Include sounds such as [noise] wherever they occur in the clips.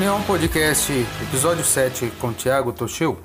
União Podcast, episódio 7, com Tiago Toshio.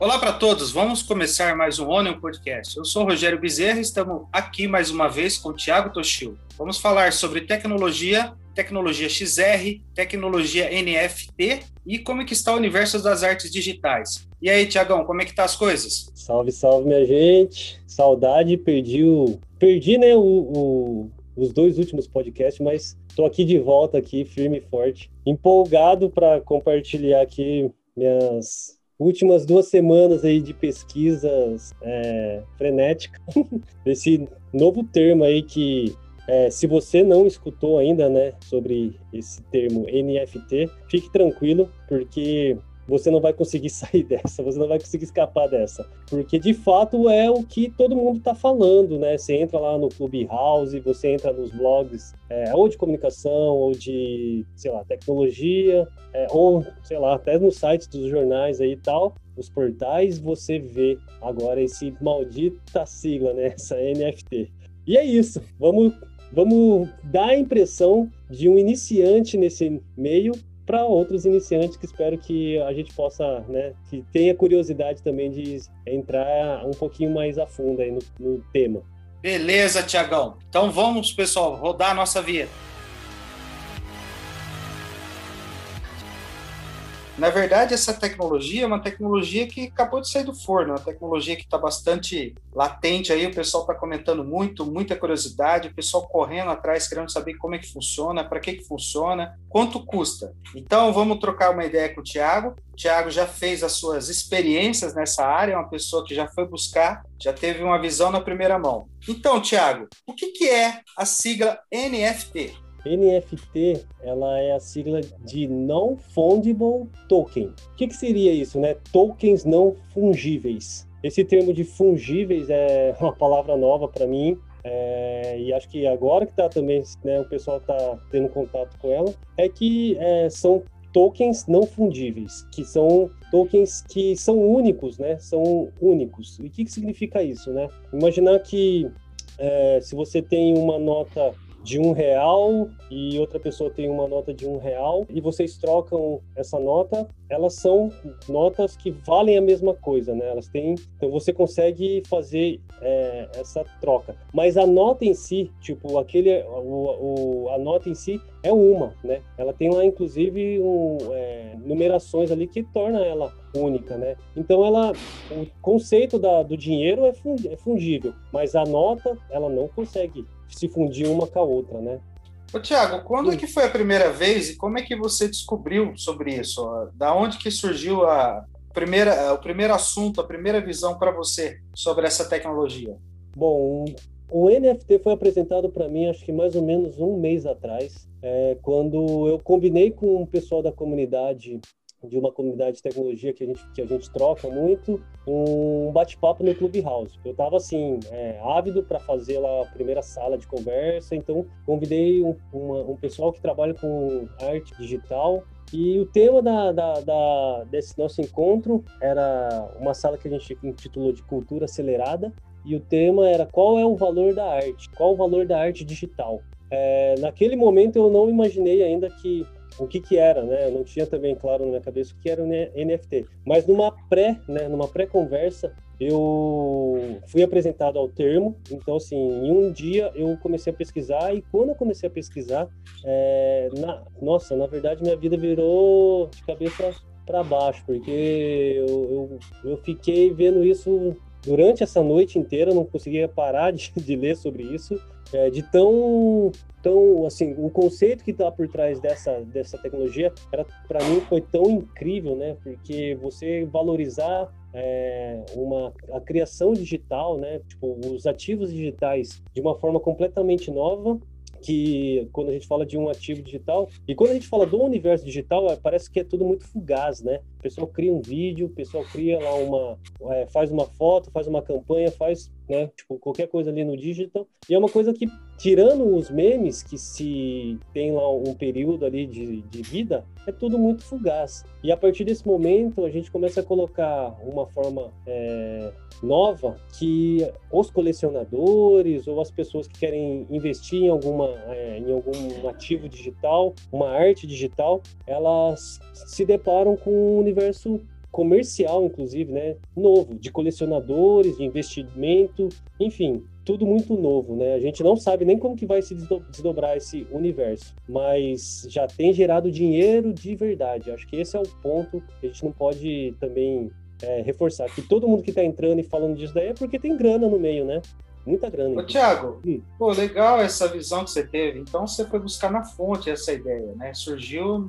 Olá para todos, vamos começar mais um Onion Podcast. Eu sou Rogério Bezerra e estamos aqui mais uma vez com Tiago Toshio. Vamos falar sobre tecnologia, tecnologia XR, tecnologia NFT e como é que está o universo das artes digitais. E aí, Tiagão, como é que tá as coisas? Salve, salve, minha gente. Saudade, perdi o... Perdi, né, o, o os dois últimos podcasts, mas estou aqui de volta aqui, firme e forte, empolgado para compartilhar aqui minhas últimas duas semanas aí de pesquisas é, frenética, [laughs] esse novo termo aí que é, se você não escutou ainda, né, sobre esse termo NFT, fique tranquilo, porque você não vai conseguir [laughs] sair dessa, você não vai conseguir escapar dessa. Porque de fato é o que todo mundo está falando, né? Você entra lá no Clubhouse, você entra nos blogs, é, ou de comunicação, ou de, sei lá, tecnologia, é, ou, sei lá, até nos sites dos jornais aí e tal, os portais, você vê agora esse maldita sigla, né? [laughs] Essa NFT. E é isso, vamos, vamos dar a impressão de um iniciante nesse meio para outros iniciantes que espero que a gente possa, né, que tenha curiosidade também de entrar um pouquinho mais a fundo aí no, no tema. Beleza, Tiagão. Então vamos, pessoal, rodar a nossa vinheta. Na verdade, essa tecnologia é uma tecnologia que acabou de sair do forno, uma tecnologia que está bastante latente aí, o pessoal está comentando muito, muita curiosidade, o pessoal correndo atrás, querendo saber como é que funciona, para que, que funciona, quanto custa. Então, vamos trocar uma ideia com o Tiago. Tiago já fez as suas experiências nessa área, é uma pessoa que já foi buscar, já teve uma visão na primeira mão. Então, Tiago, o que, que é a sigla NFT? NFT, ela é a sigla de Non-Fungible Token. O que, que seria isso, né? Tokens não fungíveis. Esse termo de fungíveis é uma palavra nova para mim. É, e acho que agora que tá também, né, o pessoal tá tendo contato com ela, é que é, são tokens não fundíveis, que são tokens que são únicos, né? São únicos. E o que, que significa isso, né? Imaginar que é, se você tem uma nota de um real e outra pessoa tem uma nota de um real e vocês trocam essa nota, elas são notas que valem a mesma coisa, né? Elas têm, então você consegue fazer é, essa troca. Mas a nota em si, tipo aquele, o, o, a nota em si é uma, né? Ela tem lá inclusive um, é, numerações ali que torna ela única, né? Então ela, o conceito da, do dinheiro é, é fungível, mas a nota ela não consegue se fundir uma com a outra, né? Ô, Tiago, quando é que foi a primeira vez e como é que você descobriu sobre isso? Da onde que surgiu a primeira, o primeiro assunto, a primeira visão para você sobre essa tecnologia? Bom, o NFT foi apresentado para mim, acho que mais ou menos um mês atrás, é, quando eu combinei com o pessoal da comunidade de uma comunidade de tecnologia que a gente, que a gente troca muito, um bate-papo no Clubhouse. Eu estava assim, é, ávido para fazer lá a primeira sala de conversa, então convidei um, uma, um pessoal que trabalha com arte digital e o tema da, da, da, desse nosso encontro era uma sala que a gente intitulou de Cultura Acelerada, e o tema era qual é o valor da arte, qual o valor da arte digital. É, naquele momento eu não imaginei ainda que o que que era, né? Eu não tinha também claro na minha cabeça o que era o NFT. Mas numa pré, né, numa pré-conversa, eu fui apresentado ao termo. Então, assim, em um dia eu comecei a pesquisar e quando eu comecei a pesquisar, é, na, nossa, na verdade minha vida virou de cabeça para baixo, porque eu, eu, eu fiquei vendo isso durante essa noite inteira, não conseguia parar de, [laughs] de ler sobre isso, é, de tão, tão, assim, o conceito que está por trás dessa, dessa tecnologia, para mim foi tão incrível, né? Porque você valorizar é, uma a criação digital, né? Tipo, os ativos digitais de uma forma completamente nova que quando a gente fala de um ativo digital, e quando a gente fala do universo digital, parece que é tudo muito fugaz, né? O pessoal cria um vídeo, o pessoal cria lá uma, é, faz uma foto, faz uma campanha, faz, né, tipo, qualquer coisa ali no digital. E é uma coisa que, tirando os memes, que se tem lá um período ali de, de vida, é tudo muito fugaz. E a partir desse momento, a gente começa a colocar uma forma é, nova que os colecionadores ou as pessoas que querem investir em alguma é, em algum ativo digital, uma arte digital, elas se deparam com um universo comercial, inclusive, né, novo, de colecionadores, de investimento, enfim, tudo muito novo, né? A gente não sabe nem como que vai se desdobrar esse universo, mas já tem gerado dinheiro de verdade. Acho que esse é o ponto que a gente não pode também é, reforçar que todo mundo que está entrando e falando disso daí é porque tem grana no meio, né? Muita grana. Ô, Tiago, hum. pô, legal essa visão que você teve. Então você foi buscar na fonte essa ideia, né? Surgiu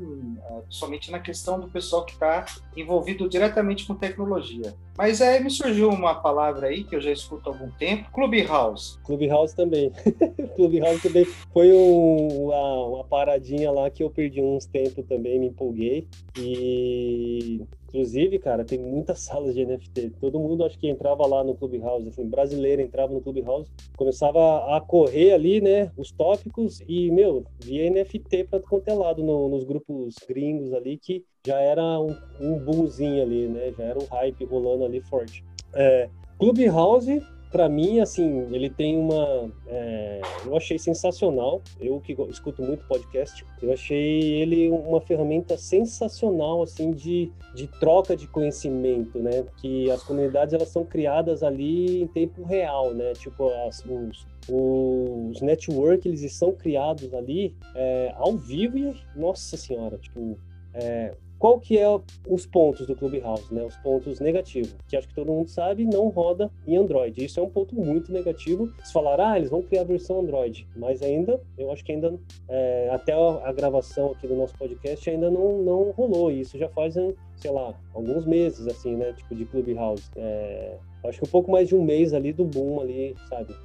é, somente na questão do pessoal que está envolvido diretamente com tecnologia. Mas aí me surgiu uma palavra aí que eu já escuto há algum tempo, Clubhouse. Clubhouse também. [laughs] Clubhouse também foi um, uma, uma paradinha lá que eu perdi uns tempos também, me empolguei. E Inclusive, cara, tem muitas salas de NFT. Todo mundo acho que entrava lá no Clubhouse, assim, brasileiro entrava no Clubhouse, começava a correr ali, né, os tópicos e, meu, via NFT para quanto é no, nos grupos gringos ali, que já era um, um boomzinho ali, né, já era um hype rolando ali forte. É, Clubhouse para mim, assim, ele tem uma. É, eu achei sensacional. Eu que escuto muito podcast, eu achei ele uma ferramenta sensacional, assim, de, de troca de conhecimento, né? Que as comunidades elas são criadas ali em tempo real, né? Tipo, as, os, os networks eles são criados ali é, ao vivo e, nossa senhora, tipo, é, qual que é os pontos do Clubhouse, né? Os pontos negativos, que acho que todo mundo sabe, não roda em Android. Isso é um ponto muito negativo. Se falar, ah, eles vão criar a versão Android, mas ainda, eu acho que ainda, é, até a gravação aqui do nosso podcast ainda não, não rolou. Isso já faz, sei lá, alguns meses, assim, né? Tipo, de Clubhouse. É, acho que um pouco mais de um mês ali do boom ali, sabe,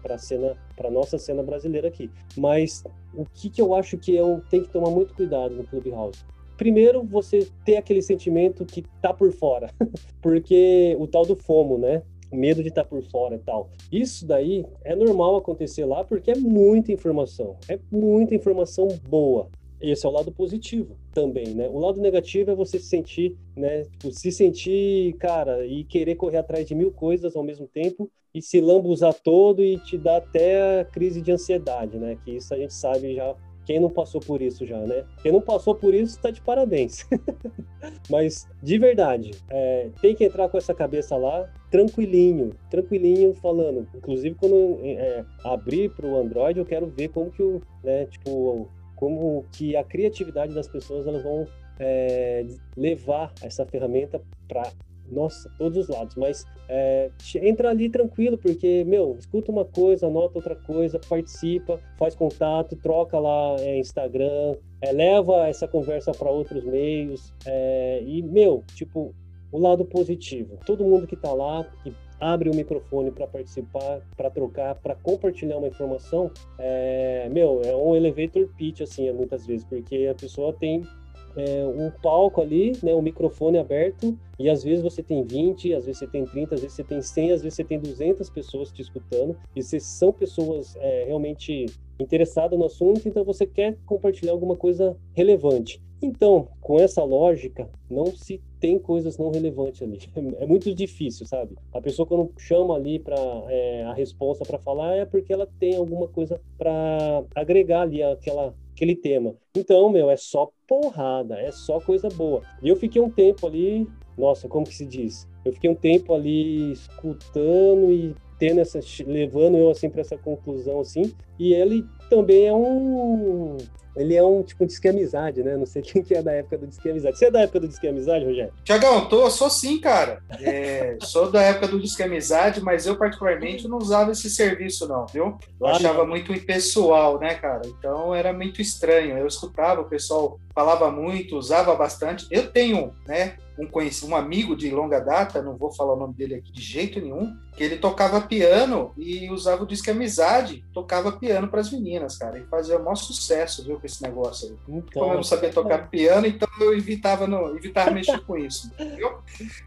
para cena, para nossa cena brasileira aqui. Mas o que que eu acho que eu tenho que tomar muito cuidado no Clubhouse? Primeiro você ter aquele sentimento que tá por fora, [laughs] porque o tal do FOMO, né? Medo de estar tá por fora e tal. Isso daí é normal acontecer lá porque é muita informação, é muita informação boa. Esse é o lado positivo também, né? O lado negativo é você se sentir, né? Tipo, se sentir, cara, e querer correr atrás de mil coisas ao mesmo tempo e se lambuzar todo e te dar até crise de ansiedade, né? Que isso a gente sabe já quem não passou por isso já, né? Quem não passou por isso está de parabéns. [laughs] Mas, de verdade, é, tem que entrar com essa cabeça lá, tranquilinho, tranquilinho, falando. Inclusive, quando é, abrir para o Android, eu quero ver como que o, né, tipo, como que a criatividade das pessoas elas vão é, levar essa ferramenta para nossa, todos os lados, mas é, entra ali tranquilo, porque, meu, escuta uma coisa, anota outra coisa, participa, faz contato, troca lá é, Instagram, é, leva essa conversa para outros meios, é, e, meu, tipo, o lado positivo, todo mundo que tá lá, que abre o microfone para participar, para trocar, para compartilhar uma informação, é, meu, é um elevator pitch, assim, muitas vezes, porque a pessoa tem é, um palco ali, né, um microfone aberto, e às vezes você tem 20, às vezes você tem 30, às vezes você tem 100, às vezes você tem 200 pessoas te escutando, e se são pessoas é, realmente interessadas no assunto, então você quer compartilhar alguma coisa relevante. Então, com essa lógica, não se tem coisas não relevantes ali. [laughs] É muito difícil, sabe? A pessoa quando chama ali para é, a resposta para falar é porque ela tem alguma coisa para agregar ali aquela aquele tema. Então, meu, é só porrada, é só coisa boa. E eu fiquei um tempo ali, nossa, como que se diz? Eu fiquei um tempo ali escutando e tendo essa levando eu assim para essa conclusão assim. E ele também é um ele é um tipo de disque amizade, né? Não sei quem que é da época do disque amizade. Você é da época do disque amizade, Rogério? Tiagão, tô, sou sim, cara. É, sou da época do disque amizade, mas eu particularmente não usava esse serviço, não, viu? Eu achava muito impessoal, né, cara? Então era muito estranho. Eu escutava, o pessoal falava muito, usava bastante. Eu tenho, né? Um, conhecido, um amigo de longa data, não vou falar o nome dele aqui de jeito nenhum, que ele tocava piano e usava o disco Amizade, tocava piano para as meninas, cara, e fazia o maior sucesso, viu, com esse negócio aí. Então, Como eu não sabia tocar é. piano, então eu evitava, no, evitava [laughs] mexer com isso, entendeu?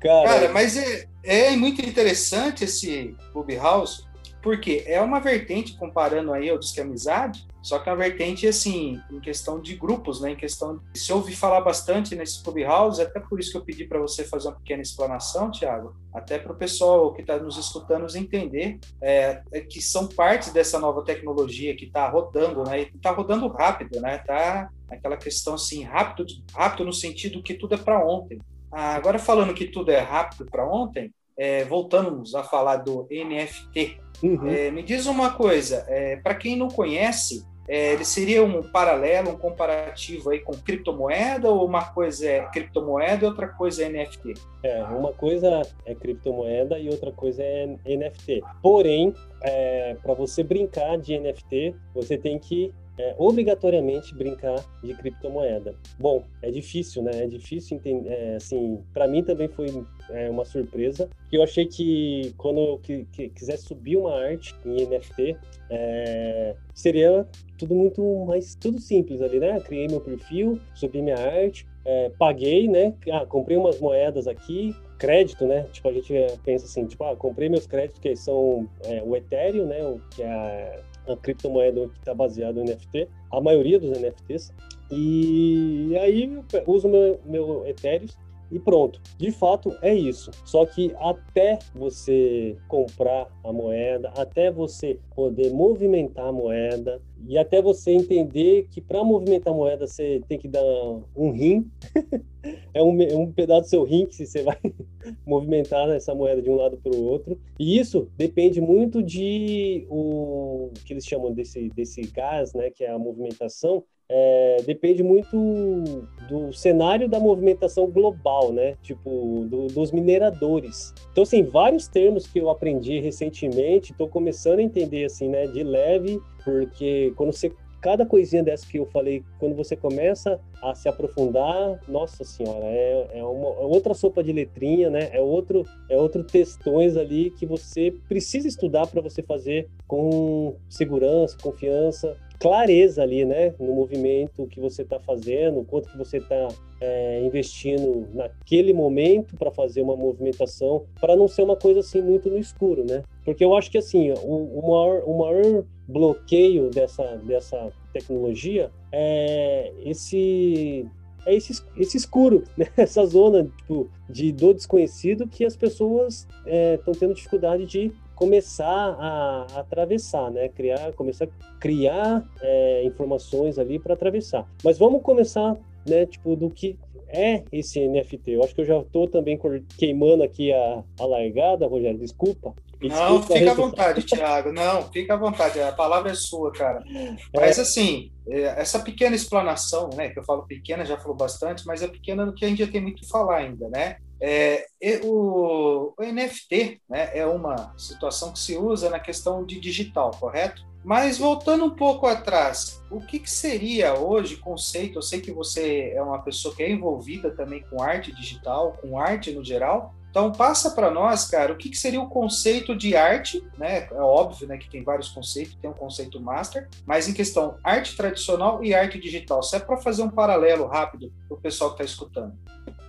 Cara, cara mas é, é muito interessante esse Clubhouse, porque é uma vertente, comparando aí ao Disque Amizade, só que é uma vertente, assim, em questão de grupos, né? Em questão de... Se ouvi falar bastante nesse Clubhouse, até por isso que eu pedi para você fazer uma pequena explanação, Tiago, até para o pessoal que está nos escutando entender é, é, que são partes dessa nova tecnologia que está rodando, né? Está rodando rápido, né? Tá aquela questão, assim, rápido, rápido no sentido que tudo é para ontem. Ah, agora, falando que tudo é rápido para ontem, é, voltamos a falar do NFT, Uhum. É, me diz uma coisa, é, para quem não conhece, é, ele seria um paralelo, um comparativo aí com criptomoeda ou uma coisa é criptomoeda e outra coisa é NFT? É, uma coisa é criptomoeda e outra coisa é NFT. Porém, é, para você brincar de NFT, você tem que é, obrigatoriamente brincar de criptomoeda. Bom, é difícil, né? É difícil entender. É, assim, para mim também foi é, uma surpresa. Eu achei que quando eu que, que quisesse subir uma arte em NFT, é, seria tudo muito mais tudo simples ali, né? Criei meu perfil, subi minha arte, é, paguei, né? Ah, comprei umas moedas aqui, crédito, né? Tipo, a gente pensa assim, tipo, ah, comprei meus créditos que são é, o Ethereum, né? O, que é criptomoeda que está baseada no NFT, a maioria dos NFTs. E aí eu uso meu, meu Ethereum e pronto. De fato, é isso. Só que até você comprar a moeda, até você poder movimentar a moeda e até você entender que para movimentar a moeda você tem que dar um rim, [laughs] é um, um pedaço do seu rim que você vai [laughs] movimentar essa moeda de um lado para o outro. E isso depende muito de o que eles chamam desse, desse gás, né, que é a movimentação, é, depende muito do cenário da movimentação global, né? Tipo, do, dos mineradores. Então, assim, vários termos que eu aprendi recentemente, estou começando a entender, assim, né, de leve, porque quando você cada coisinha dessa que eu falei, quando você começa a se aprofundar, nossa senhora, é, é, uma, é outra sopa de letrinha, né? É outro, é outro textões ali que você precisa estudar para você fazer com segurança, confiança, clareza ali, né? No movimento que você está fazendo, quanto que você está é, investindo naquele momento para fazer uma movimentação, para não ser uma coisa assim muito no escuro, né? Porque eu acho que assim, o, o, maior, o maior bloqueio dessa, dessa tecnologia é esse é esse, esse escuro, [laughs] né? essa zona tipo, de do desconhecido que as pessoas estão é, tendo dificuldade de começar a, a, atravessar, né? Criar, começar a criar é, informações ali para atravessar. Mas vamos começar, né? Tipo do que é esse NFT. Eu acho que eu já estou também queimando aqui a, a largada, Rogério. Desculpa. Não, fica à vontade, Thiago. Não, fica à vontade. A palavra é sua, cara. [laughs] Mas, é. assim, é, essa pequena explanação, né? Que eu falo pequena, já falou bastante, mas é pequena no que a gente já tem muito que falar ainda, né? É, o, o, NFT né, é uma situação que se usa na questão de digital, correto? Mas voltando um pouco atrás, o que, que seria hoje conceito? Eu sei que você é uma pessoa que é envolvida também com arte digital, com arte no geral. Então passa para nós, cara, o que, que, seria o conceito de arte, né? É óbvio, né, que tem vários conceitos, tem um conceito master, mas em questão arte tradicional e arte digital. Se é para fazer um paralelo rápido para o pessoal que está escutando.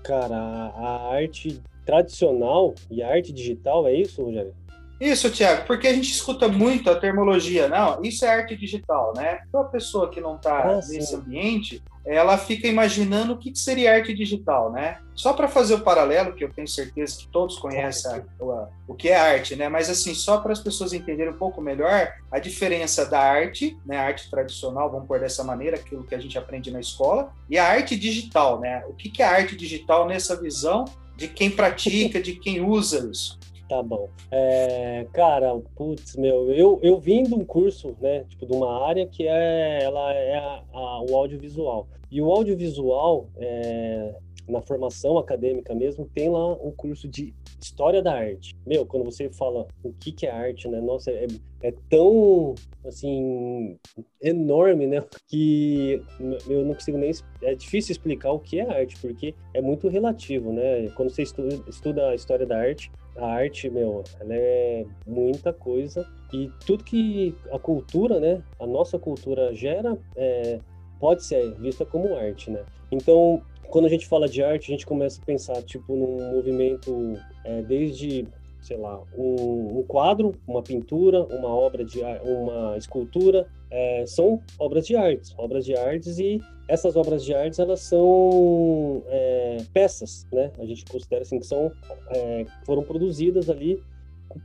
Cara, a arte tradicional e a arte digital é isso, Rogério? Isso, Tiago, porque a gente escuta muito a termologia, não, isso é arte digital, né? Então a pessoa que não está ah, nesse sim. ambiente, ela fica imaginando o que seria arte digital, né? Só para fazer o paralelo, que eu tenho certeza que todos conhecem o, o que é arte, né? Mas assim, só para as pessoas entenderem um pouco melhor a diferença da arte, né? A arte tradicional, vamos pôr dessa maneira, aquilo que a gente aprende na escola, e a arte digital, né? O que é a arte digital nessa visão de quem pratica, de quem usa isso? Tá bom. É, cara, putz, meu, eu, eu vim de um curso, né, tipo, de uma área que é, ela é a, a, o audiovisual. E o audiovisual, é, na formação acadêmica mesmo, tem lá um curso de História da Arte. Meu, quando você fala o que, que é arte, né? Nossa, é, é tão, assim, enorme, né? Que eu não consigo nem... É difícil explicar o que é arte, porque é muito relativo, né? Quando você estuda, estuda a História da Arte, a arte, meu, ela é muita coisa e tudo que a cultura, né, a nossa cultura gera, é, pode ser vista como arte, né? Então, quando a gente fala de arte, a gente começa a pensar, tipo, num movimento é, desde, sei lá, um, um, quadro, uma pintura, uma obra de uma escultura, é, são obras de arte, obras de artes e essas obras de artes elas são é, peças, né? A gente considera assim que são é, foram produzidas ali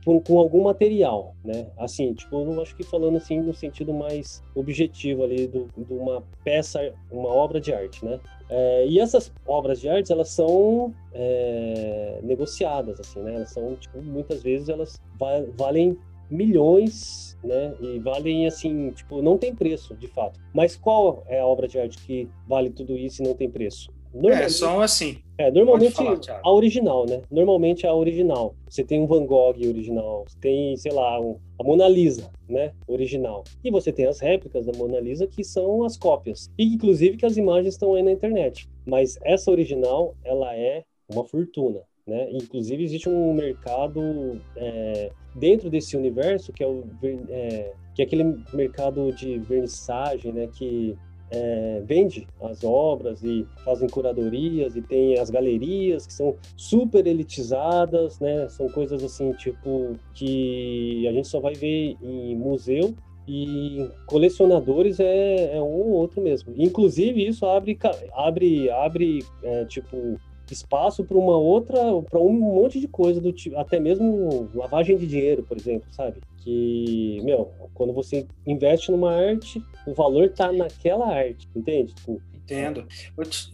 com, com, algum material, né? Assim, tipo, eu acho que falando assim no sentido mais objetivo ali do, de uma peça, uma obra de arte, né? É, e essas obras de arte, elas são é, negociadas, assim, né? Elas são, tipo, muitas vezes elas va valem milhões, né? E valem, assim, tipo, não tem preço, de fato. Mas qual é a obra de arte que vale tudo isso e não tem preço? É, são assim. É, normalmente falar, a original, né? Normalmente a original. Você tem um Van Gogh original, você tem, sei lá, um, a Mona Lisa, né? Original. E você tem as réplicas da Mona Lisa que são as cópias. E inclusive que as imagens estão aí na internet. Mas essa original, ela é uma fortuna. Né? Inclusive existe um mercado é, dentro desse universo que é, o, é, que é aquele mercado de vernissagem, né? Que é, vende as obras e fazem curadorias e tem as galerias que são super elitizadas, né? São coisas assim, tipo, que a gente só vai ver em museu e colecionadores é, é um ou outro mesmo. Inclusive, isso abre, abre, abre é, tipo, espaço para uma outra, para um monte de coisa do tipo, até mesmo lavagem de dinheiro, por exemplo, sabe? Que, meu, quando você investe numa arte, o valor tá naquela arte, entende? Tipo, Entendo.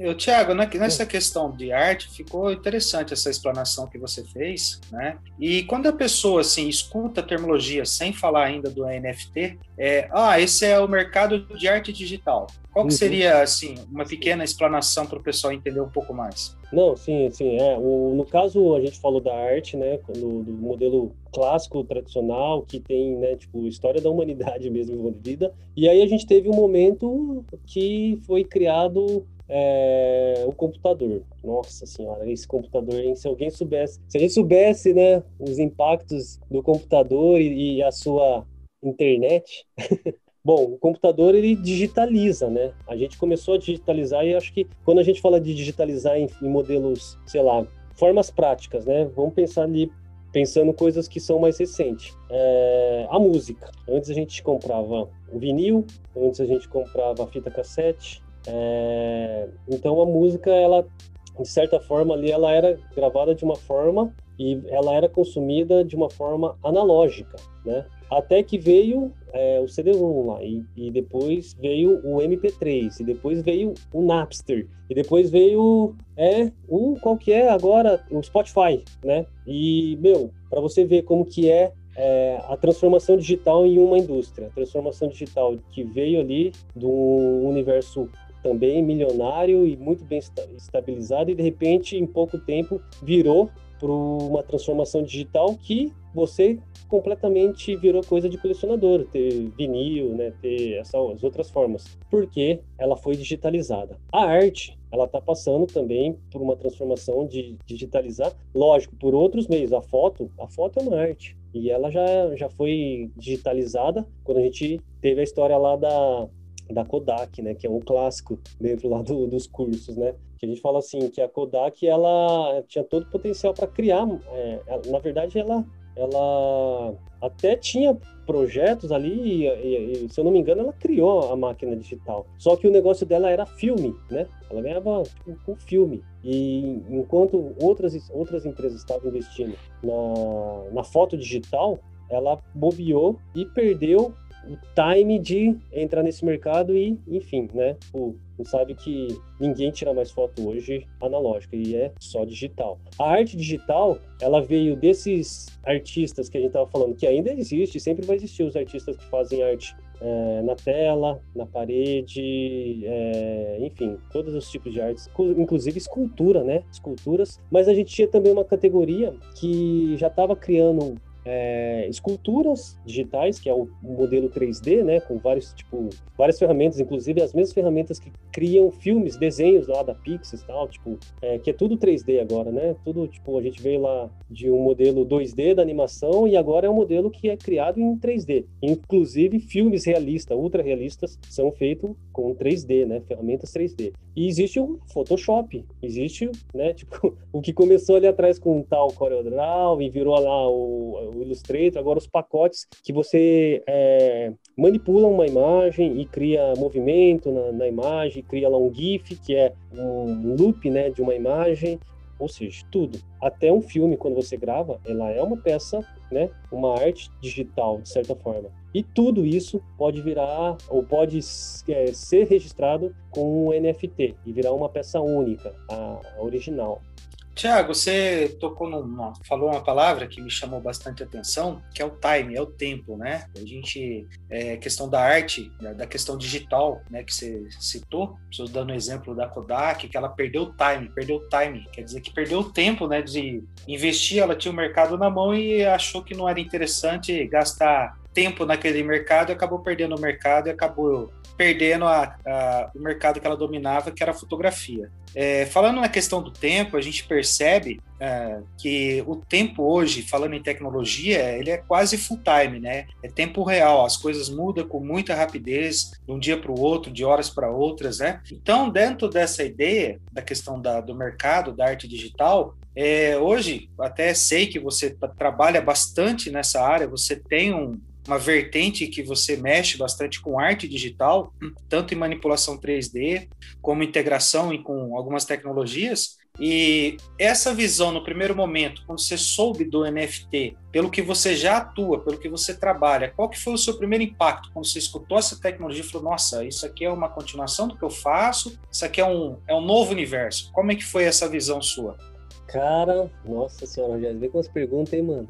Eu, Tiago, nessa questão de arte, ficou interessante essa explanação que você fez, né? E quando a pessoa, assim, escuta a terminologia sem falar ainda do NFT, é, ah, esse é o mercado de arte digital. Qual que uhum. seria, assim, uma pequena explanação para o pessoal entender um pouco mais? Não, sim, sim. É. O, no caso, a gente falou da arte, né, do, do, modelo clássico, tradicional, que tem, né, tipo, história da humanidade [laughs] mesmo envolvida. E aí a gente teve um momento que foi criado é, o computador. Nossa senhora, esse computador, hein? se alguém soubesse, se a gente soubesse, né, os impactos do computador e, e a sua internet, [laughs] Bom, o computador ele digitaliza, né? A gente começou a digitalizar e acho que quando a gente fala de digitalizar em, em modelos, sei lá, formas práticas, né? Vamos pensar ali pensando coisas que são mais recentes. É, a música. Antes a gente comprava o vinil, antes a gente comprava a fita cassete. É, então a música, ela, de certa forma, ali ela era gravada de uma forma e ela era consumida de uma forma analógica, né? Até que veio é, o CD-ROM lá, e, e, depois veio o MP3, e depois veio o Napster, e depois veio é, o qual que é agora o Spotify, né? E meu, para você ver como que é, é, a transformação digital em uma indústria, a transformação digital que veio ali do universo também milionário e muito bem estabilizado e de repente em pouco tempo virou para uma transformação digital que você completamente virou coisa de colecionador, ter vinil, né, ter essas outras formas, porque ela foi digitalizada. A arte, ela está passando também por uma transformação de digitalizar, lógico, por outros meios. A foto, a foto é uma arte e ela já já foi digitalizada quando a gente teve a história lá da da Kodak, né, que é um clássico dentro lá do, dos cursos, né, que a gente fala assim que a Kodak ela tinha todo o potencial para criar, é, na verdade ela ela até tinha projetos ali e, e, e, se eu não me engano ela criou a máquina digital. Só que o negócio dela era filme né? Ela ganhava tipo, com filme. E enquanto outras outras empresas estavam investindo na, na foto digital ela bobeou e perdeu o time de entrar nesse mercado e, enfim, né, o, sabe que ninguém tira mais foto hoje analógica e é só digital. A arte digital, ela veio desses artistas que a gente estava falando, que ainda existe, sempre vai existir os artistas que fazem arte é, na tela, na parede, é, enfim, todos os tipos de artes, inclusive escultura, né? Esculturas. Mas a gente tinha também uma categoria que já estava criando é, esculturas digitais, que é o modelo 3D, né, com vários tipo várias ferramentas, inclusive as mesmas ferramentas que criam filmes, desenhos lá da Pixar, tal, tipo, é, que é tudo 3D agora, né? Tudo tipo a gente veio lá de um modelo 2D da animação e agora é um modelo que é criado em 3D. Inclusive filmes realistas, ultra realistas, são feitos com 3D, né? Ferramentas 3D. E existe o Photoshop, existe, né? [laughs] Tipo o que começou ali atrás com um tal CorelDRAW e virou lá o o Illustrator, agora os pacotes que você é, manipula uma imagem e cria movimento na, na, imagem, cria lá um GIF, que é um loop né, de uma imagem, ou seja, tudo. Até um filme, quando você grava, ela é uma peça, né, uma arte digital, de certa forma. E tudo isso pode virar, ou pode é, ser registrado com um NFT e virar uma peça única, a, a original. Tiago, você tocou numa, falou uma palavra que me chamou bastante atenção, que é o time, é o tempo, né? A gente, é, questão da arte, da questão digital, né, que você citou, estou dando o exemplo da Kodak, que ela perdeu o time, perdeu o time, quer dizer que perdeu o tempo, né, de investir, ela tinha o mercado na mão e achou que não era interessante gastar tempo naquele mercado, acabou perdendo o mercado e acabou perdendo a, a, o mercado que ela dominava, que era a fotografia. É, falando na questão do tempo, a gente percebe é, que o tempo hoje, falando em tecnologia, ele é quase full time, né? É tempo real, as coisas mudam com muita rapidez, de um dia para o outro, de horas para outras, né? Então, dentro dessa ideia da questão da, do mercado, da arte digital, é, hoje, até sei que você trabalha bastante nessa área, você tem um, uma vertente que você mexe bastante com arte digital, tanto em manipulação 3D, como integração e com algumas tecnologias. E essa visão, no primeiro momento, quando você soube do NFT, pelo que você já atua, pelo que você trabalha, qual que foi o seu primeiro impacto quando você escutou essa tecnologia e falou, nossa, isso aqui é uma continuação do que eu faço, isso aqui é um, é um novo universo. Como é que foi essa visão sua? Cara, nossa senhora, já vê com as perguntas, hein, mano?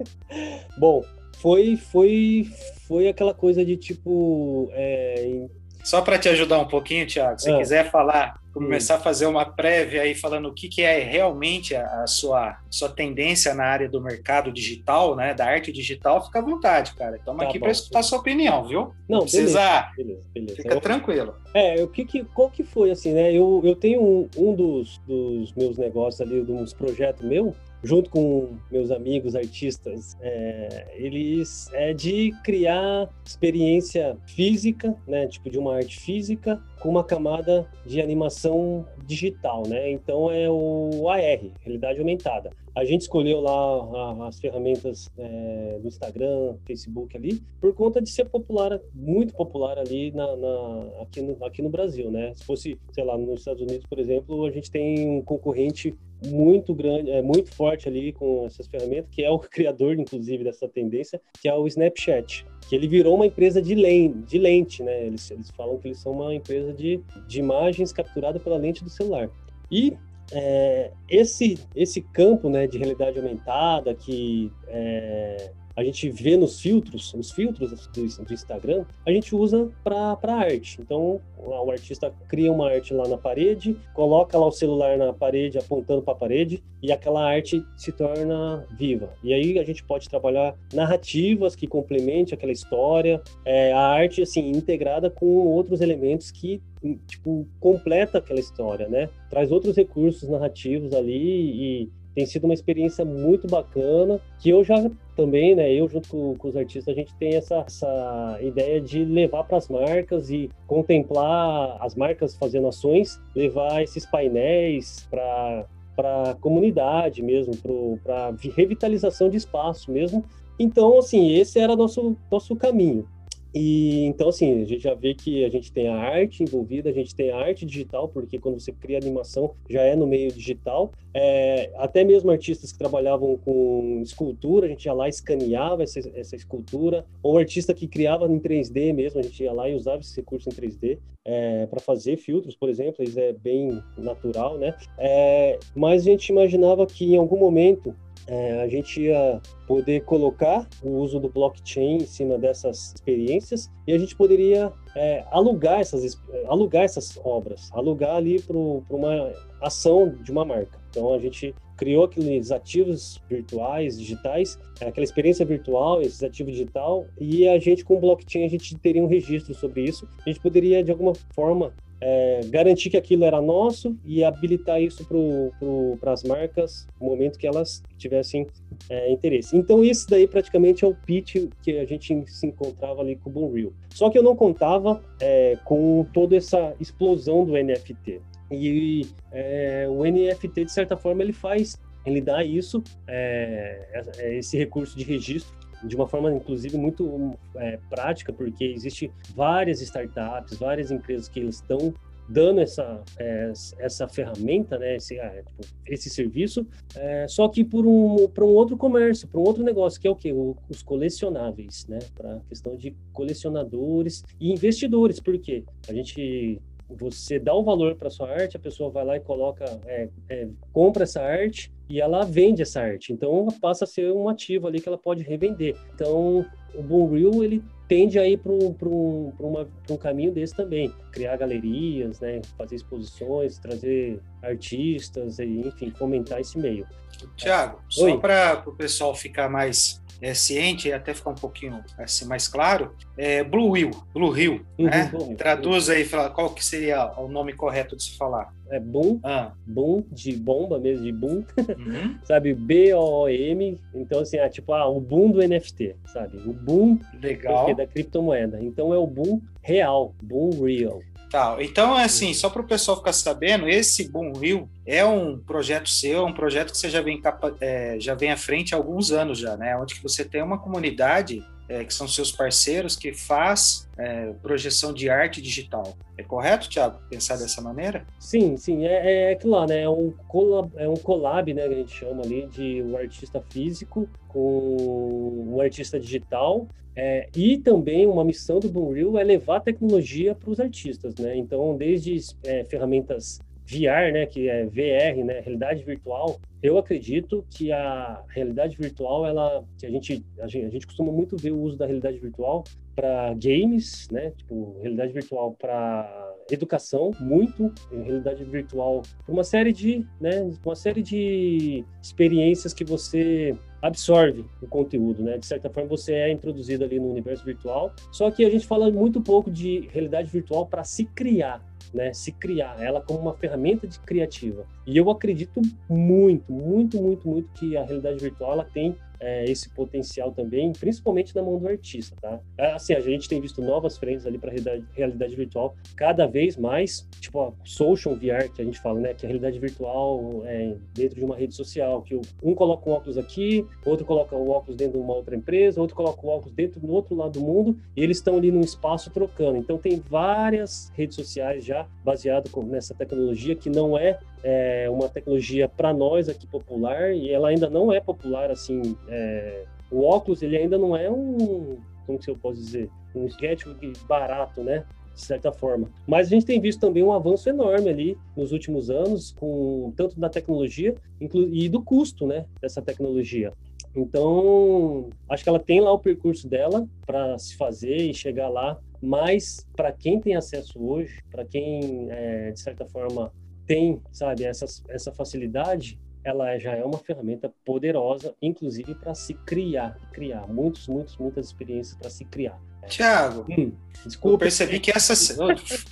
[laughs] Bom, foi, foi, foi aquela coisa de tipo. É... Só para te ajudar um pouquinho, Thiago, se ah. quiser falar, começar a fazer uma prévia aí falando o que, que é realmente a, a, sua, sua tendência na área do mercado digital, né, da arte digital, fica à vontade, cara. Estamos tá aqui para escutar a sua opinião, viu? Não, Não precisa. Beleza, beleza, Fica eu... tranquilo. É, o que, que qual que foi assim, né? Eu, eu tenho um, um dos, dos meus negócios ali, de uns projetos meu, junto com meus amigos artistas, é, eles é de criar experiência física, né, tipo de uma arte física, com uma camada de animação digital, né? Então é o AR, realidade aumentada. A gente escolheu lá as ferramentas é, do Instagram, Facebook ali, por conta de ser popular, muito popular ali na, na, aqui, no, aqui no Brasil, né? Se fosse, sei lá, nos Estados Unidos, por exemplo, a gente tem um concorrente muito grande, é muito forte ali com essas ferramentas, que é o [laughs] criador, inclusive, dessa tendência, que é o Snapchat, que ele virou uma empresa de de lente né? Eles, eles falam que eles são uma empresa de, de imagens capturadas pela lente do celular. E é, esse esse campo né, de realidade aumentada que é, a gente vê nos filtros, os filtros do, do Instagram, a gente usa para arte. Então, o artista cria uma arte lá na parede, coloca lá o celular na parede, apontando para a parede, e aquela arte se torna viva. E aí a gente pode trabalhar narrativas que complemente aquela história, é, a arte assim integrada com outros elementos que tipo completa aquela história, né? Traz outros recursos narrativos ali e tem sido uma experiência muito bacana, que eu já também, né, eu junto com, com os artistas, a gente tem essa, essa ideia de levar para as marcas e contemplar as marcas fazendo ações, levar esses painéis para para a comunidade mesmo, para revitalização de espaço mesmo. Então, assim, esse era nosso nosso caminho. E então, assim, a gente já vê que a gente tem a arte envolvida, a gente tem a arte digital, porque quando você cria animação já é no meio digital. É, até mesmo artistas que trabalhavam com escultura, a gente ia lá escaneava essa, essa escultura, ou artista que criava em 3D mesmo, a gente ia lá e usava esse recurso em 3D é, para fazer filtros, por exemplo, isso é bem natural, né? É, mas a gente imaginava que em algum momento é, a gente ia poder colocar o uso do blockchain em cima dessas experiências e a gente poderia é, alugar, essas, alugar essas obras, alugar ali para uma ação de uma marca. Então a gente criou aqueles ativos virtuais, digitais, aquela experiência virtual, esse ativo digital, e a gente com blockchain a gente teria um registro sobre isso. A gente poderia de alguma forma é, garantir que aquilo era nosso e habilitar isso para as marcas no momento que elas tivessem é, interesse. Então, esse daí praticamente é o pitch que a gente se encontrava ali com o Boomreel. Só que eu não contava é, com toda essa explosão do NFT. E é, o NFT, de certa forma, ele faz, ele dá isso, é, é, esse recurso de registro de uma forma, inclusive, muito é, prática, porque existe várias startups, várias empresas que estão dando essa, é, essa ferramenta, né, esse, é, tipo, esse serviço, é, só que por um, para um outro comércio, para um outro negócio, que é o que? os colecionáveis, né, para a questão de colecionadores e investidores, porque a gente você dá o valor para sua arte, a pessoa vai lá e coloca, é, é, compra essa arte e ela vende essa arte. Então passa a ser um ativo ali que ela pode revender. Então o Boom Reel ele tende a ir para um, um caminho desse também, criar galerias, né, fazer exposições, trazer artistas, enfim, fomentar esse meio. Tiago, só para o pessoal ficar mais é, ciente até ficar um pouquinho assim, mais claro, é Blue Wheel, Blue Rio, uhum, né? Traduz aí, qual que seria o nome correto de se falar? É boom, ah. boom de bomba mesmo, de boom, uhum. [laughs] sabe? B-O-M, então assim, é tipo, ah, o boom do NFT, sabe? O boom Legal. da criptomoeda. Então é o boom real, boom real. Tá, então, é assim, só para o pessoal ficar sabendo, esse Boom Rio é um projeto seu, é um projeto que você já vem, é, já vem à frente há alguns anos já, né? Onde que você tem uma comunidade é, que são seus parceiros que faz é, projeção de arte digital. É correto, Thiago, pensar dessa maneira? Sim, sim, é, é aquilo lá, né? É um, collab, é um collab, né, que a gente chama ali de um artista físico com um artista digital é, e também uma missão do Boomreel é levar tecnologia para os artistas, né? Então, desde é, ferramentas VR, né, que é VR, né, realidade virtual, eu acredito que a realidade virtual, ela, que a gente, a gente, a gente costuma muito ver o uso da realidade virtual para games, né, tipo realidade virtual para educação, muito realidade virtual, uma série de, né, uma série de experiências que você absorve o conteúdo, né? De certa forma você é introduzido ali no universo virtual. Só que a gente fala muito pouco de realidade virtual para se criar, né? Se criar ela como uma ferramenta de criativa. E eu acredito muito, muito, muito, muito que a realidade virtual ela tem é, esse potencial também, principalmente na mão do artista, tá? É, assim, a gente tem visto novas frentes ali para realidade, realidade virtual cada vez mais, tipo a social VR que a gente fala, né? Que a realidade virtual é, dentro de uma rede social, que um coloca um óculos aqui, outro coloca o óculos dentro de uma outra empresa, outro coloca o óculos dentro do outro lado do mundo, e eles estão ali num espaço trocando. Então tem várias redes sociais já baseado nessa tecnologia que não é é uma tecnologia para nós aqui popular e ela ainda não é popular assim. É, o óculos ele ainda não é um, como que eu posso dizer, um gadget barato, né? De certa forma. Mas a gente tem visto também um avanço enorme ali nos últimos anos, com tanto da tecnologia e do custo, né? Dessa tecnologia. Então, acho que ela tem lá o percurso dela para se fazer e chegar lá. Mas para quem tem acesso hoje, para quem é, de certa forma tem, sabe, essa, essa facilidade, ela já é uma ferramenta poderosa, inclusive para se criar, criar muitos, muitos, muitas experiências para se criar. Tiago, hum, desculpa. Eu percebi que essa.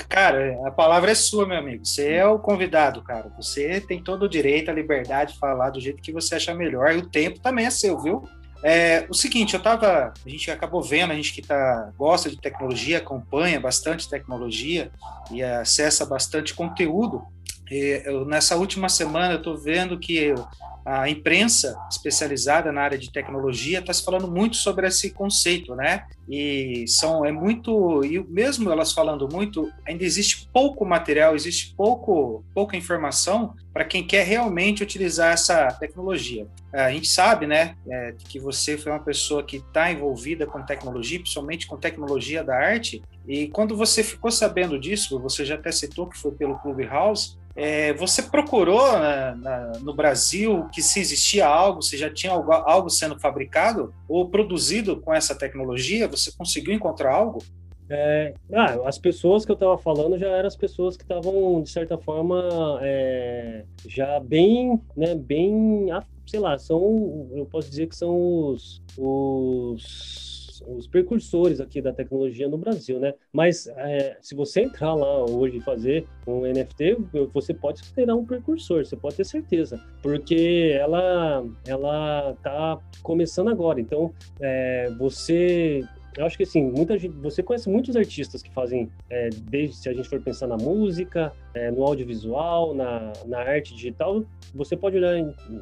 Cara, a palavra é sua, meu amigo. Você é o convidado, cara. Você tem todo o direito, a liberdade de falar do jeito que você achar melhor. E o tempo também é seu, viu? É, o seguinte, eu tava. A gente acabou vendo, a gente que tá, gosta de tecnologia, acompanha bastante tecnologia e acessa bastante conteúdo. Eu, nessa última semana eu estou vendo que a imprensa especializada na área de tecnologia está se falando muito sobre esse conceito, né? E são é muito e mesmo elas falando muito, ainda existe pouco material, existe pouco pouca informação para quem quer realmente utilizar essa tecnologia. A gente sabe, né, é, que você foi uma pessoa que está envolvida com tecnologia, principalmente com tecnologia da arte. E quando você ficou sabendo disso, você já até citou que foi pelo Clubhouse, é, você procurou na, na, no Brasil que se existia algo, se já tinha algo, algo, sendo fabricado ou produzido com essa tecnologia? Você conseguiu encontrar algo? É, ah, as pessoas que eu estava falando já eram as pessoas que estavam, de certa forma, é, já bem, né, bem, sei lá, são, eu posso dizer que são os, os os precursores aqui da tecnologia no Brasil, né? Mas é, se você entrar lá hoje e fazer um NFT, você pode considerar um precursor, você pode ter certeza, porque ela ela tá começando agora. Então, é, você eu acho que assim, muita gente, você conhece muitos artistas que fazem, é, desde se a gente for pensar na música, é, no audiovisual, na, na arte digital, você pode olhar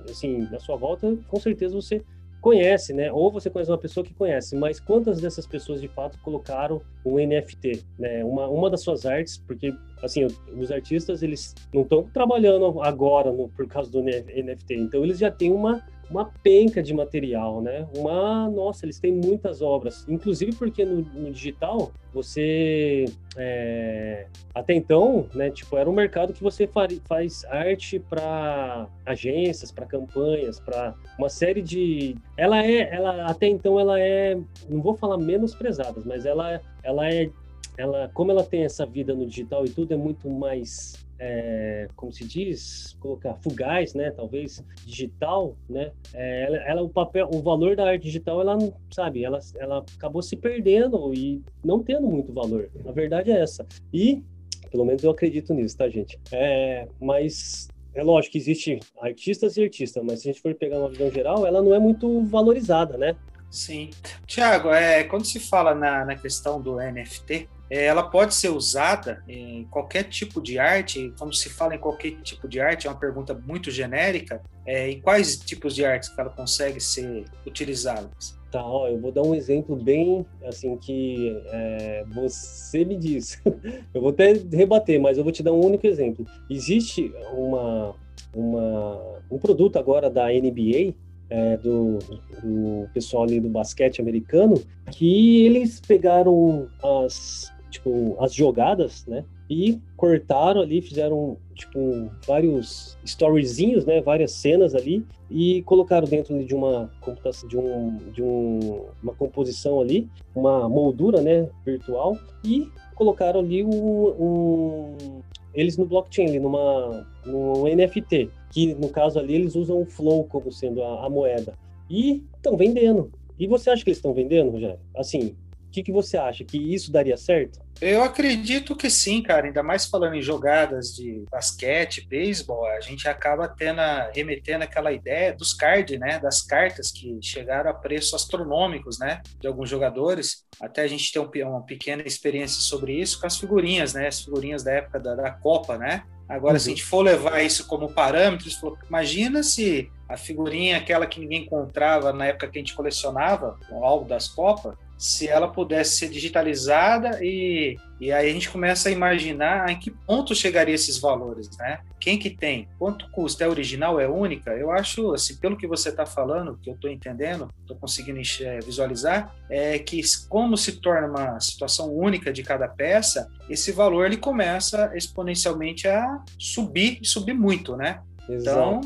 assim na sua volta, com certeza você conhece, né? Ou você conhece uma pessoa que conhece, mas quantas dessas pessoas de fato colocaram um NFT, né? Uma, uma das suas artes, porque assim, os artistas eles não estão trabalhando agora no, por causa do NFT, então eles já têm uma uma penca de material, né? Uma, nossa, eles têm muitas obras, inclusive porque no, no digital você é, até então, né? Tipo, era um mercado que você faz, arte para agências, para campanhas, para uma série de, ela é, ela até então ela é, não vou falar menosprezadas, mas ela, ela é, ela, como ela tem essa vida no digital e tudo é muito mais é, como se diz, colocar fugaz, né, talvez digital, né, é, ela, ela, o papel, o valor da arte digital, ela sabe, ela, ela acabou se perdendo e não tendo muito valor. A verdade é essa. E pelo menos eu acredito nisso, tá, gente? É, mas é lógico que existe artistas e artistas, mas se a gente for pegar uma visão geral, ela não é muito valorizada, né? Sim. Tiago, é, quando se fala na, na questão do NFT, ela pode ser usada em qualquer tipo de arte. Quando se fala em qualquer tipo de arte, é uma pergunta muito genérica. É, em quais tipos de artes que ela consegue ser utilizada? Tá, ó, eu vou dar um exemplo bem assim que é, você me diz. [laughs] eu vou até rebater, mas eu vou te dar um único exemplo. Existe uma, uma um produto agora da NBA é, do, do, pessoal ali do basquete americano, que eles pegaram as, tipo, as jogadas, né? E cortaram ali, fizeram, tipo, vários storyzinhos, né? Várias cenas ali e colocaram dentro de uma computação, de, um, de um, uma composição ali, uma moldura, né? Virtual e colocaram ali um, um eles no blockchain, ali numa, num NFT, que no caso ali eles usam o Flow como sendo a, a moeda. E estão vendendo. E você acha que eles estão vendendo, Rogério? Assim, que, que você acha? Que isso daria certo? Eu acredito que sim, cara. Ainda mais falando em jogadas de basquete, beisebol, a gente acaba tendo, remetendo aquela ideia dos cards, né? Das cartas que chegaram a preços astronômicos, né? De alguns jogadores. Até a gente tem um, uma pequena experiência sobre isso com as figurinhas, né? As figurinhas da época da, da Copa, né? Agora, uhum. se a gente for levar isso como parâmetro, imagina se a figurinha, aquela que ninguém encontrava na época que a gente colecionava, o álbum das Copas, se ela pudesse ser digitalizada e, e aí a gente começa a imaginar em que ponto chegaria esses valores, né? Quem que tem? Quanto custa? É original? É única? Eu acho, assim, pelo que você está falando, que eu estou entendendo, estou conseguindo visualizar, é que como se torna uma situação única de cada peça, esse valor ele começa exponencialmente a subir e subir muito, né? Então,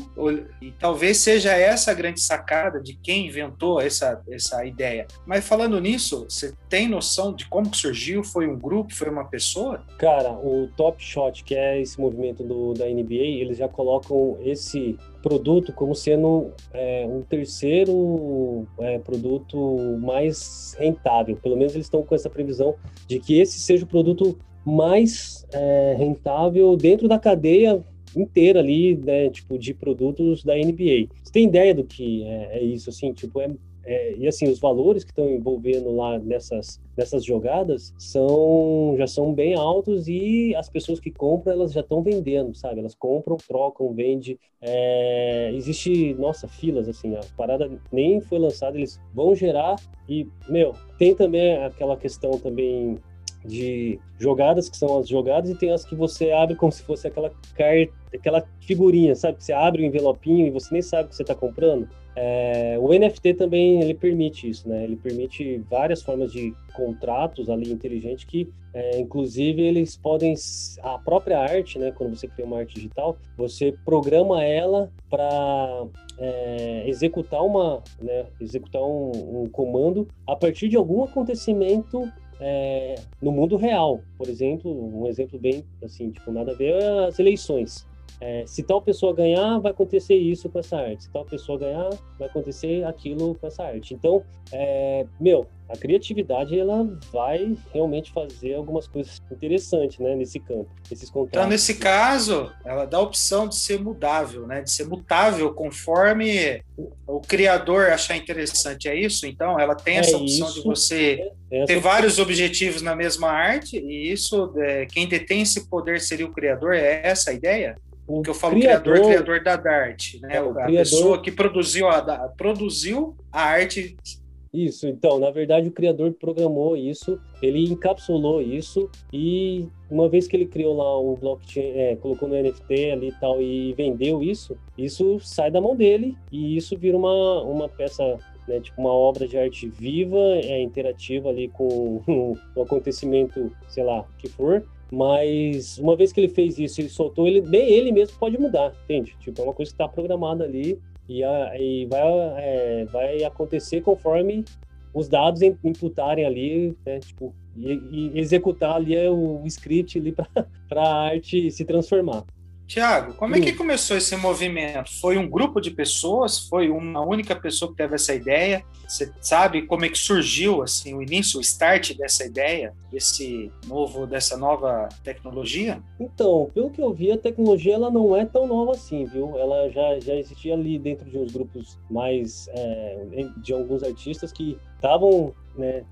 e talvez seja essa a grande sacada de quem inventou essa, essa ideia. Mas falando nisso, você tem noção de como que surgiu? Foi um grupo? Foi uma pessoa? Cara, o Top Shot, que é esse movimento do, da NBA, eles já colocam esse produto como sendo é, um terceiro é, produto mais rentável. Pelo menos eles estão com essa previsão de que esse seja o produto mais é, rentável dentro da cadeia inteira ali, né, tipo, de produtos da NBA. Você tem ideia do que é, é isso, assim, tipo, é, é, e assim, os valores que estão envolvendo lá nessas, nessas jogadas são já são bem altos e as pessoas que compram, elas já estão vendendo, sabe? Elas compram, trocam, vendem. É, existe, nossa, filas, assim, a parada nem foi lançada, eles vão gerar e, meu, tem também aquela questão também de jogadas que são as jogadas e tem as que você abre como se fosse aquela carta, aquela figurinha, sabe? Que você abre o envelopinho e você nem sabe o que você está comprando. É, o NFT também ele permite isso, né? Ele permite várias formas de contratos ali inteligentes que, é, inclusive, eles podem a própria arte, né? Quando você cria uma arte digital, você programa ela para é, executar uma, né? Executar um, um comando a partir de algum acontecimento é, no mundo real. Por exemplo, um exemplo bem assim, tipo, nada a ver é as eleições. É, se tal pessoa ganhar, vai acontecer isso com essa arte. Se tal pessoa ganhar, vai acontecer aquilo com essa arte. Então, é, meu, a criatividade ela vai realmente fazer algumas coisas interessantes, né, nesse campo, esses contratos. Então, nesse caso, ela dá a opção de ser mudável, né, de ser mutável conforme o criador achar interessante. É isso? Então, ela tem essa é opção isso, de você é, ter vários objetivos na mesma arte e isso, é, quem detém esse poder seria o criador. É essa a ideia? O que eu falo criador, criador, criador da arte, né? É, a criador... pessoa que produziu a, produziu a arte isso, então, na verdade, o criador programou isso, ele encapsulou isso e uma vez que ele criou lá um blockchain, é, colocou no NFT ali e tal e vendeu isso, isso sai da mão dele e isso vira uma, uma peça né, tipo uma obra de arte viva, é interativa ali com [laughs] o acontecimento, sei lá, que for. Mas uma vez que ele fez isso, ele soltou, ele nem ele mesmo pode mudar, entende? Tipo, é uma coisa que está programada ali e, a, e vai, é, vai acontecer conforme os dados imputarem ali, né, tipo, e, e, executar ali o script ali para [laughs] a arte se transformar. Tiago, como é que começou esse movimento? Foi um grupo de pessoas? Foi uma única pessoa que teve essa ideia? Você sabe como é que surgiu assim o início, o start dessa ideia, desse novo, dessa nova tecnologia? Então, pelo que eu vi, a tecnologia ela não é tão nova assim, viu? Ela já, já existia ali dentro de uns grupos mais é, de alguns artistas que estavam né,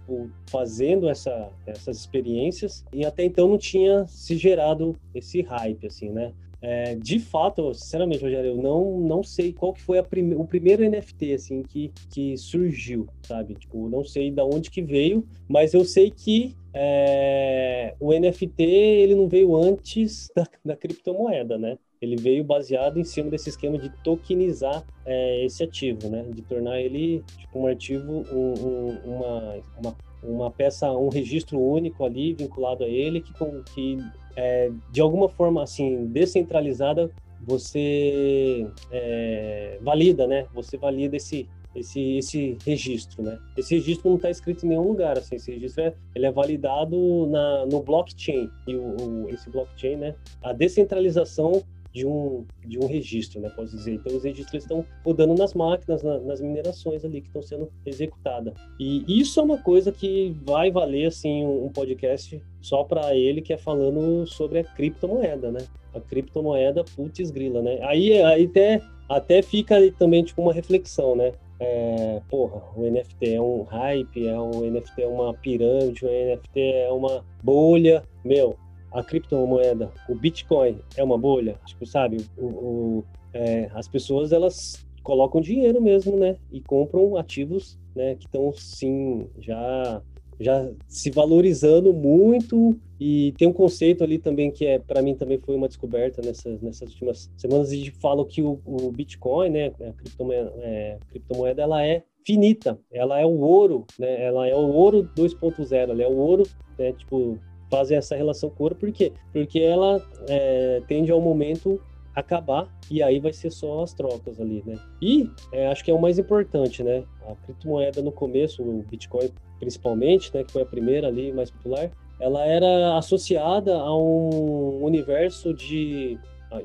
fazendo essa, essas experiências e até então não tinha se gerado esse hype, assim, né? É, de fato, sinceramente, Rogério, eu não, não sei qual que foi prime o primeiro NFT, assim, que, que surgiu, sabe? Tipo, não sei da onde que veio, mas eu sei que é, o NFT, ele não veio antes [laughs] da, da criptomoeda, né? Ele veio baseado em cima desse esquema de tokenizar é, esse ativo, né? De tornar ele, tipo, um ativo, um, um, uma, uma uma peça, um registro único ali vinculado a ele que, que é, de alguma forma assim descentralizada você é, valida, né? Você valida esse esse esse registro, né? Esse registro não está escrito em nenhum lugar, assim. Esse registro é, ele é validado na no blockchain e o, o esse blockchain, né? A descentralização de um, de um registro, né, posso dizer. Então, os registros estão rodando nas máquinas, na, nas minerações ali que estão sendo executadas. E isso é uma coisa que vai valer, assim, um, podcast só para ele, que é falando sobre a criptomoeda, né? A criptomoeda, putz grila, né? Aí, aí até, até fica também, tipo, uma reflexão, né? É, porra, o NFT é um hype, é um NFT é uma pirâmide, o NFT é uma bolha. Meu, a criptomoeda, o Bitcoin é uma bolha, tipo, sabe? O, o é, as pessoas elas colocam dinheiro mesmo, né? E compram ativos, né? Que estão sim já já se valorizando muito e tem um conceito ali também que é para mim também foi uma descoberta nessas, nessas últimas semanas gente fala que o, o Bitcoin, né, a criptomoeda, é, a criptomoeda, ela é finita, ela é o ouro, né, ela é o ouro 2.0, ela é o ouro, né, tipo fazem essa relação ouro, por quê? Porque ela é, tende ao momento acabar e aí vai ser só as trocas ali, né? E é, acho que é o mais importante, né? A criptomoeda no começo, o Bitcoin principalmente, né, que foi a primeira ali mais popular, ela era associada a um universo de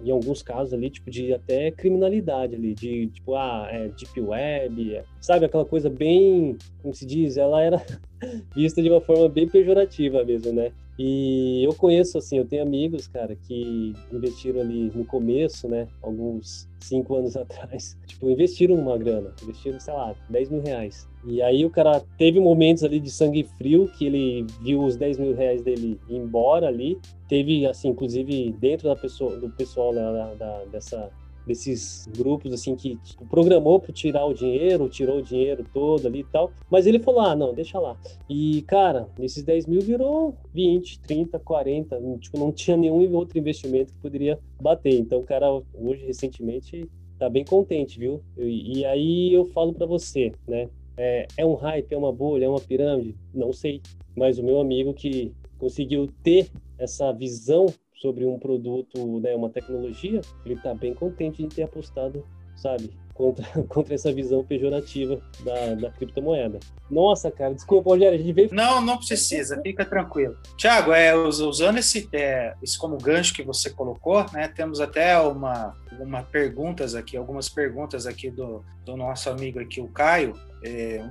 em alguns casos ali, tipo, de até criminalidade ali, de, tipo, ah, é, deep web, é, sabe, aquela coisa bem, como se diz, ela era [laughs] vista de uma forma bem pejorativa mesmo, né? E eu conheço, assim, eu tenho amigos, cara, que investiram ali no começo, né? Alguns cinco anos [laughs] atrás. Tipo, investiram uma grana, investiram, sei lá, 10 mil reais. E aí o cara teve momentos ali de sangue frio, que ele viu os 10 mil reais dele ir embora ali. Teve, assim, inclusive dentro da pessoa, do pessoal da, da dessa desses grupos assim que tipo, programou para tirar o dinheiro, tirou o dinheiro todo ali e tal, mas ele falou: ah, não, deixa lá. E cara, nesses 10 mil virou 20, 30, 40, tipo, não tinha nenhum outro investimento que poderia bater. Então, o cara, hoje, recentemente, tá bem contente, viu? E, e aí eu falo para você, né? É, é um hype, é uma bolha, é uma pirâmide? Não sei. Mas o meu amigo que conseguiu ter essa visão sobre um produto, né, uma tecnologia, ele está bem contente de ter apostado, sabe, contra, [laughs] contra essa visão pejorativa da, da criptomoeda. Nossa, cara, desculpa, Rogério, a gente veio... Não, não precisa, fica tranquilo. Tiago, é, usando esse, é, esse como gancho que você colocou, né, temos até uma, uma perguntas aqui, algumas perguntas aqui do, do nosso amigo aqui, o Caio,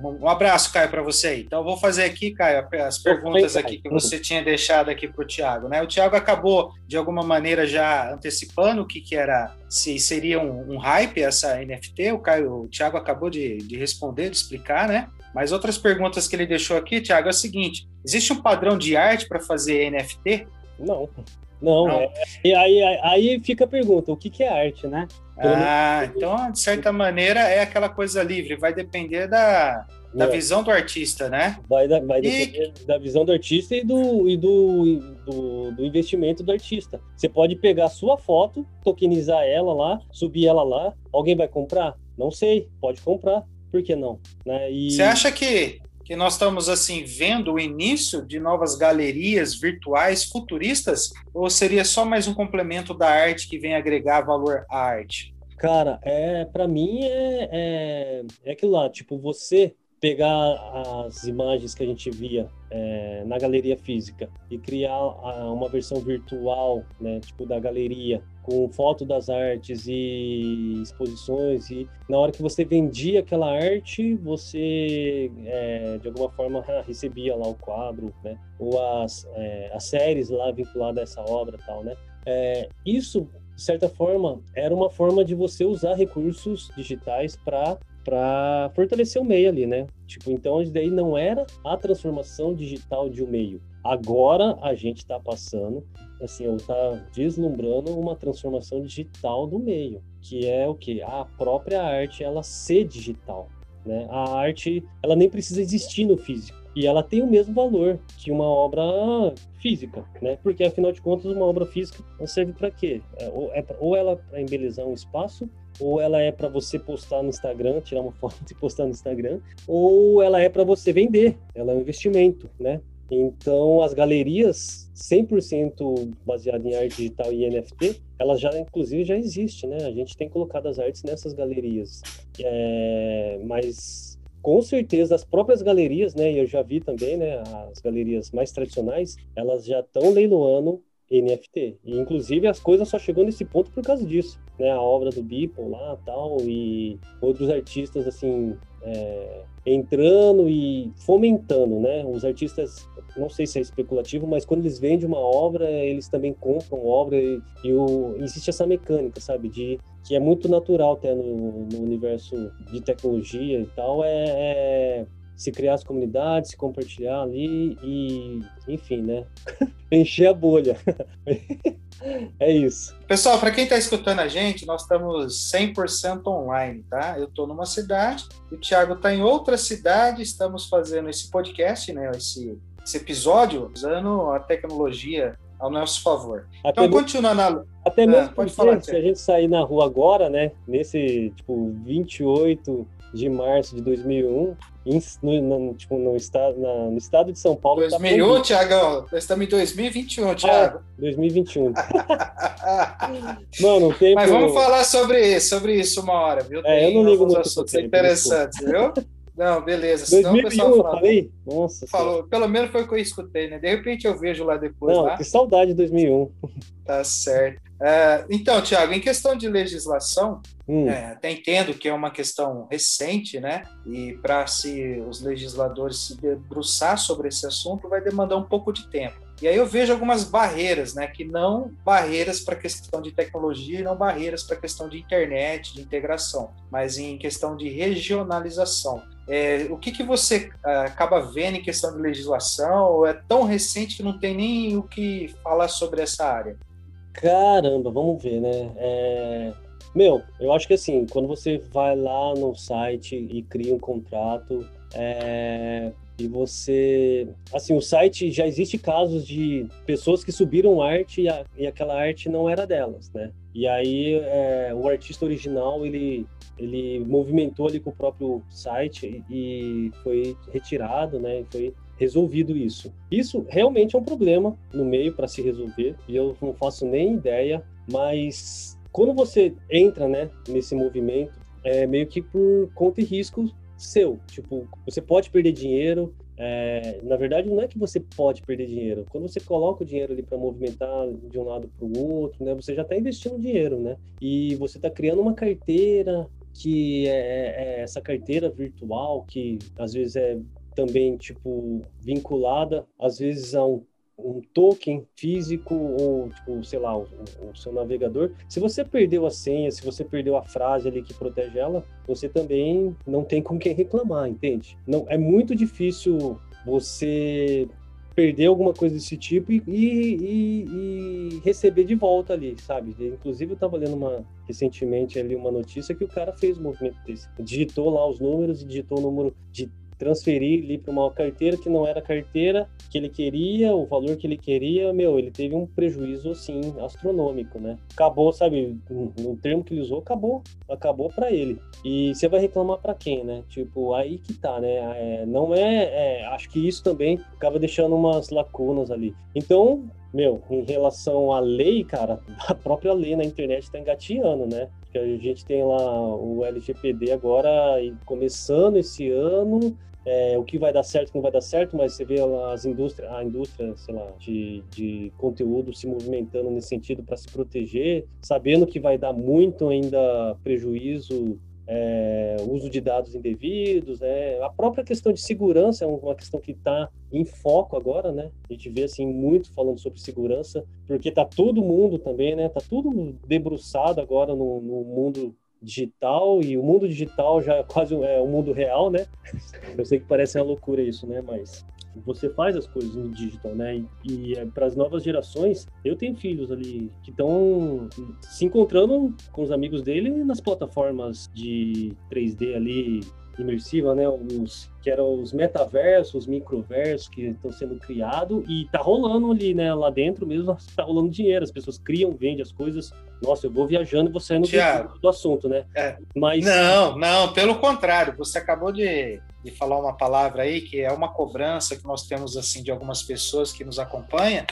um abraço, Caio, para você aí. Então, vou fazer aqui, Caio, as perguntas aqui que você tinha deixado aqui para o Tiago. Né? O Tiago acabou, de alguma maneira, já antecipando o que, que era, se seria um, um hype essa NFT. O Caio, o Tiago acabou de, de responder, de explicar, né? Mas outras perguntas que ele deixou aqui, Tiago, é o seguinte: existe um padrão de arte para fazer NFT? Não. Não, não. É, e aí, aí fica a pergunta: o que, que é arte, né? Ah, então, de certa maneira, é aquela coisa livre, vai depender da, da é. visão do artista, né? Vai, da, vai depender da visão do artista e, do, e do, do, do, investimento do artista. Você pode pegar a sua foto, tokenizar ela lá, subir ela lá, alguém vai comprar? Não sei, pode comprar, por que não? Né? E... Você acha que que nós estamos assim vendo o início de novas galerias virtuais futuristas ou seria só mais um complemento da arte que vem agregar valor à arte? Cara, é para mim é, é, é aquilo lá, tipo você pegar as imagens que a gente via é, na galeria física e criar a, uma versão virtual, né, tipo da galeria com foto das artes e exposições e na hora que você vendia aquela arte você é, de alguma forma [laughs] recebia lá o quadro né ou as, é, as séries lá vinculadas a essa obra tal né é, isso de certa forma era uma forma de você usar recursos digitais para para fortalecer o meio ali, né? Tipo, então daí não era a transformação digital de um meio. Agora a gente está passando, assim, ou está deslumbrando uma transformação digital do meio, que é o que a própria arte ela ser digital, né? A arte ela nem precisa existir no físico e ela tem o mesmo valor que uma obra física, né? Porque afinal de contas uma obra física serve para quê? É, ou, é pra, ou ela para embelezar um espaço ou ela é para você postar no Instagram, tirar uma [laughs] foto e postar no Instagram, ou ela é para você vender, ela é um investimento, né? Então, as galerias 100% baseadas em arte digital e NFT, elas já, inclusive, já existem, né? A gente tem colocado as artes nessas galerias. É, mas, com certeza, as próprias galerias, né? E eu já vi também, né? As galerias mais tradicionais, elas já estão leiloando NFT. E, inclusive, as coisas só chegou nesse ponto por causa disso, né? A obra do Beeple lá, tal, e outros artistas, assim, é, entrando e fomentando, né? Os artistas, não sei se é especulativo, mas quando eles vendem uma obra, eles também compram obra e, e o, existe essa mecânica, sabe? De que é muito natural até no, no universo de tecnologia e tal, é, é se criar as comunidades, se compartilhar ali e, enfim, né? [laughs] Encher a bolha. [laughs] é isso. Pessoal, para quem está escutando a gente, nós estamos 100% online, tá? Eu estou numa cidade, o Thiago está em outra cidade, estamos fazendo esse podcast, né? Esse, esse episódio usando a tecnologia ao nosso favor. Até então, continuando a... Até ah, mesmo pode falar, se a gente sair na rua agora, né? Nesse, tipo, 28 de março de 2001, no, no, tipo, no, estado, na, no estado de São Paulo. 2001, tá Tiagão? Nós estamos em 2021, Tiago. Ah, 2021. Mano, tempo... Mas vamos falar sobre, sobre isso uma hora, viu? É, Tem eu não ligo muito assuntos tempo, interessantes, viu? Não, beleza. Senão 2001, o pessoal fala, falei? Nossa. Falou, pelo menos foi o que eu escutei, né? De repente eu vejo lá depois. Não, lá. que saudade de 2001. Tá certo. É, então, Tiago, em questão de legislação, hum. é, até entendo que é uma questão recente, né? E para se os legisladores se debruçar sobre esse assunto vai demandar um pouco de tempo. E aí eu vejo algumas barreiras, né? Que não barreiras para questão de tecnologia não barreiras para questão de internet, de integração, mas em questão de regionalização. É, o que, que você uh, acaba vendo em questão de legislação? Ou é tão recente que não tem nem o que falar sobre essa área? Caramba, vamos ver, né? É... Meu, eu acho que assim, quando você vai lá no site e cria um contrato, é, e você. Assim, o site já existe casos de pessoas que subiram arte e, a, e aquela arte não era delas, né? E aí é, o artista original ele, ele movimentou ali com o próprio site e, foi retirado, né? Foi resolvido isso. Isso realmente é um problema no meio para se resolver e eu não faço nem ideia, mas quando você entra, né, nesse movimento, é meio que por conta e risco seu. Tipo, você pode perder dinheiro. É, na verdade, não é que você pode perder dinheiro. Quando você coloca o dinheiro ali para movimentar de um lado para o outro, né, você já está investindo dinheiro, né? E você está criando uma carteira que é, é, é, essa carteira virtual que às vezes é também tipo vinculada às vezes a um um token físico ou, tipo, sei lá, o, o, seu navegador. Se você perdeu a senha, se você perdeu a frase ali que protege ela, você também não tem com quem reclamar, entende? Não, é muito difícil você perder alguma coisa desse tipo e, e, e, receber de volta ali, sabe? Inclusive eu estava lendo uma, recentemente ali uma notícia que o cara fez um movimento desse. Digitou lá os números e digitou o número de transferir ali para uma carteira que não era a carteira que ele queria, o valor que ele queria, meu, ele teve um prejuízo assim astronômico, né? Acabou, sabe, no termo que ele usou, acabou, acabou para ele. E você vai reclamar para quem, né? Tipo, aí que tá, né? É, não é, é, acho que isso também acaba deixando umas lacunas ali. Então, meu, em relação à lei, cara, [laughs] a própria lei na internet está engatinhando, né? Que a gente tem lá o LGPD agora começando esse ano, é, o que vai dar certo, o que não vai dar certo, mas você vê as indústrias, a indústria, sei lá, de, de conteúdo se movimentando nesse sentido para se proteger, sabendo que vai dar muito ainda prejuízo é, uso de dados indevidos, né? a própria questão de segurança é uma questão que está em foco agora, né? A gente vê assim muito falando sobre segurança, porque está todo mundo também, né? Tá tudo debruçado agora no, no mundo digital e o mundo digital já é quase é o mundo real, né? Eu sei que parece uma loucura isso, né? Mas você faz as coisas no digital, né? E, e é, para as novas gerações, eu tenho filhos ali que estão se encontrando com os amigos dele nas plataformas de 3D ali imersiva, né? Os que eram os metaversos, os microversos que estão sendo criados e tá rolando ali, né? Lá dentro mesmo tá rolando dinheiro. As pessoas criam, vendem as coisas. Nossa, eu vou viajando e saindo do, do, assunto, né? É. Mas não, não, pelo contrário. Você acabou de, de falar uma palavra aí que é uma cobrança que nós temos assim de algumas pessoas que nos acompanham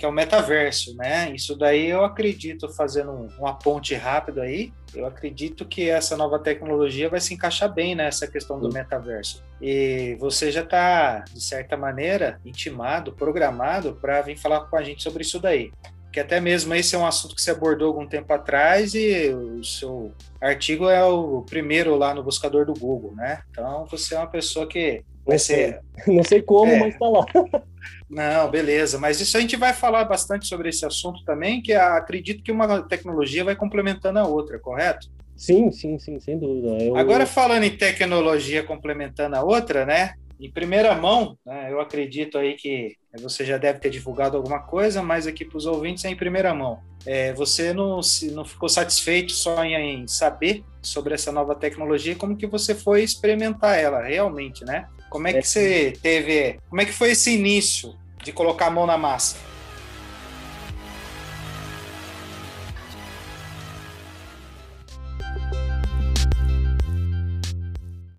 que é o metaverso, né? Isso daí eu acredito, fazendo uma ponte rápida aí, eu acredito que essa nova tecnologia vai se encaixar bem nessa questão do metaverso. E você já está, de certa maneira, intimado, programado para vir falar com a gente sobre isso daí. Que até mesmo esse é um assunto que você abordou algum tempo atrás e o seu artigo é o primeiro lá no buscador do Google, né? Então você é uma pessoa que vai ser. [laughs] Não sei como, é. mas está lá. [laughs] Não, beleza. Mas isso a gente vai falar bastante sobre esse assunto também, que acredito que uma tecnologia vai complementando a outra, correto? Sim, sim, sim, sem dúvida. Eu... Agora, falando em tecnologia complementando a outra, né? Em primeira mão, né, eu acredito aí que você já deve ter divulgado alguma coisa, mas aqui para os ouvintes é em primeira mão. É, você não, se, não ficou satisfeito só em, em, saber sobre essa nova tecnologia, como que você foi experimentar ela realmente, né? Como é que é. você teve, como é que foi esse início de colocar a mão na massa?